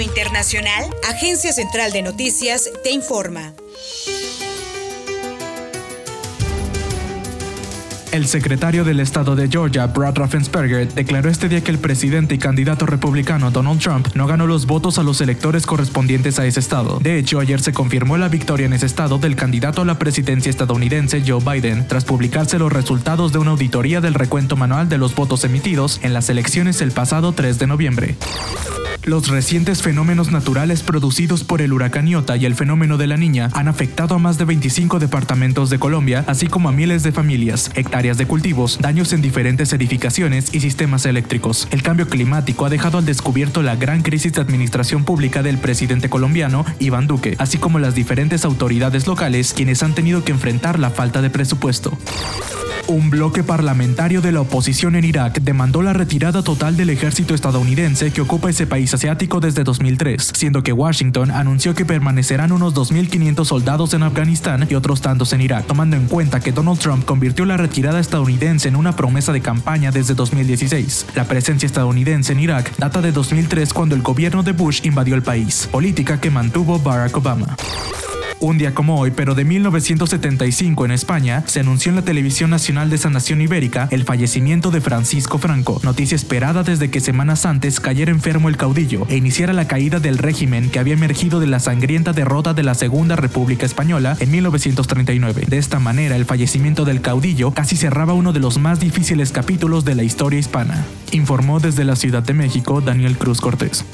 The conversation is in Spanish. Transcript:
internacional, Agencia Central de Noticias te informa. El secretario del Estado de Georgia, Brad Raffensperger, declaró este día que el presidente y candidato republicano Donald Trump no ganó los votos a los electores correspondientes a ese estado. De hecho, ayer se confirmó la victoria en ese estado del candidato a la presidencia estadounidense Joe Biden, tras publicarse los resultados de una auditoría del recuento manual de los votos emitidos en las elecciones el pasado 3 de noviembre. Los recientes fenómenos naturales producidos por el huracán Iota y el fenómeno de la niña han afectado a más de 25 departamentos de Colombia, así como a miles de familias, hectáreas de cultivos, daños en diferentes edificaciones y sistemas eléctricos. El cambio climático ha dejado al descubierto la gran crisis de administración pública del presidente colombiano, Iván Duque, así como las diferentes autoridades locales quienes han tenido que enfrentar la falta de presupuesto. Un bloque parlamentario de la oposición en Irak demandó la retirada total del ejército estadounidense que ocupa ese país asiático desde 2003, siendo que Washington anunció que permanecerán unos 2.500 soldados en Afganistán y otros tantos en Irak, tomando en cuenta que Donald Trump convirtió la retirada estadounidense en una promesa de campaña desde 2016. La presencia estadounidense en Irak data de 2003 cuando el gobierno de Bush invadió el país, política que mantuvo Barack Obama. Un día como hoy, pero de 1975 en España, se anunció en la televisión nacional de esa nación ibérica el fallecimiento de Francisco Franco, noticia esperada desde que semanas antes cayera enfermo el caudillo e iniciara la caída del régimen que había emergido de la sangrienta derrota de la Segunda República Española en 1939. De esta manera, el fallecimiento del caudillo casi cerraba uno de los más difíciles capítulos de la historia hispana, informó desde la Ciudad de México Daniel Cruz Cortés.